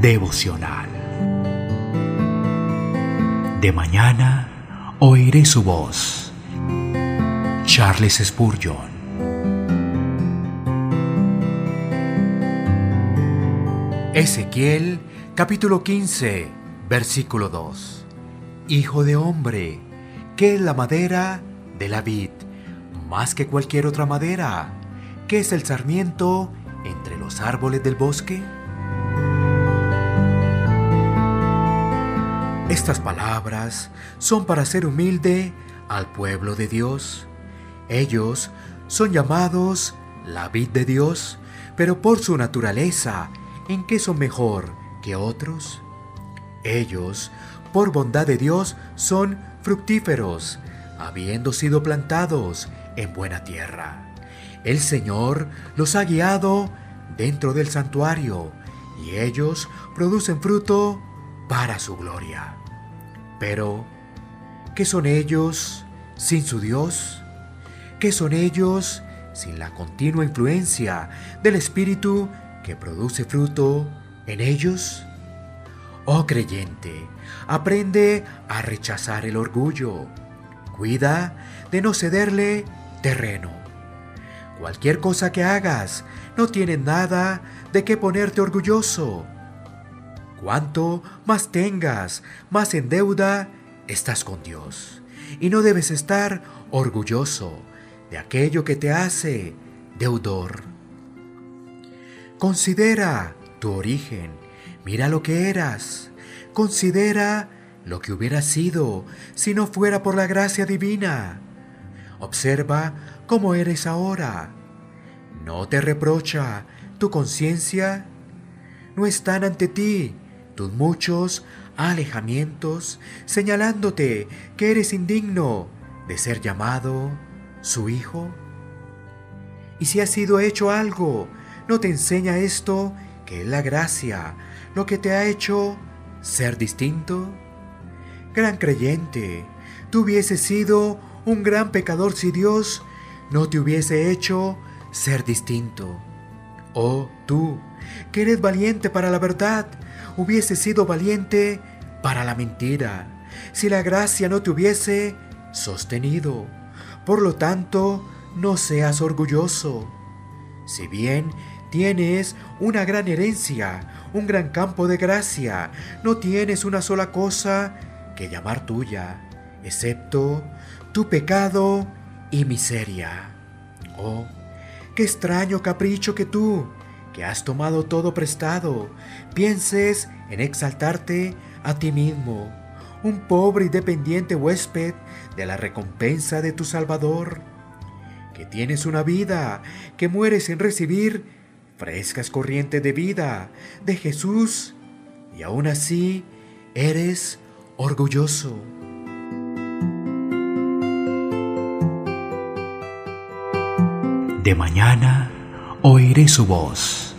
devocional. De mañana oiré su voz. Charles Spurgeon. Ezequiel capítulo 15, versículo 2. Hijo de hombre, ¿qué es la madera de la vid? Más que cualquier otra madera. ¿Qué es el sarmiento entre los árboles del bosque? Estas palabras son para ser humilde al pueblo de Dios. Ellos son llamados la vid de Dios, pero por su naturaleza ¿en qué son mejor que otros? Ellos, por bondad de Dios, son fructíferos, habiendo sido plantados en buena tierra. El Señor los ha guiado dentro del santuario, y ellos producen fruto para su gloria. Pero, ¿qué son ellos sin su Dios? ¿Qué son ellos sin la continua influencia del Espíritu que produce fruto en ellos? Oh creyente, aprende a rechazar el orgullo. Cuida de no cederle terreno. Cualquier cosa que hagas no tiene nada de qué ponerte orgulloso. Cuanto más tengas, más en deuda estás con Dios. Y no debes estar orgulloso de aquello que te hace deudor. Considera tu origen, mira lo que eras, considera lo que hubiera sido si no fuera por la gracia divina. Observa cómo eres ahora. No te reprocha tu conciencia. No están ante ti tus muchos alejamientos señalándote que eres indigno de ser llamado su hijo. Y si has sido hecho algo ¿No te enseña esto que es la gracia lo que te ha hecho ser distinto? Gran creyente, tú hubieses sido un gran pecador si Dios no te hubiese hecho ser distinto. Oh, tú, que eres valiente para la verdad, hubieses sido valiente para la mentira, si la gracia no te hubiese sostenido. Por lo tanto, no seas orgulloso. Si bien Tienes una gran herencia, un gran campo de gracia. No tienes una sola cosa que llamar tuya, excepto tu pecado y miseria. Oh, qué extraño capricho que tú, que has tomado todo prestado, pienses en exaltarte a ti mismo, un pobre y dependiente huésped de la recompensa de tu Salvador, que tienes una vida, que mueres sin recibir frescas corrientes de vida de Jesús y aún así eres orgulloso. De mañana oiré su voz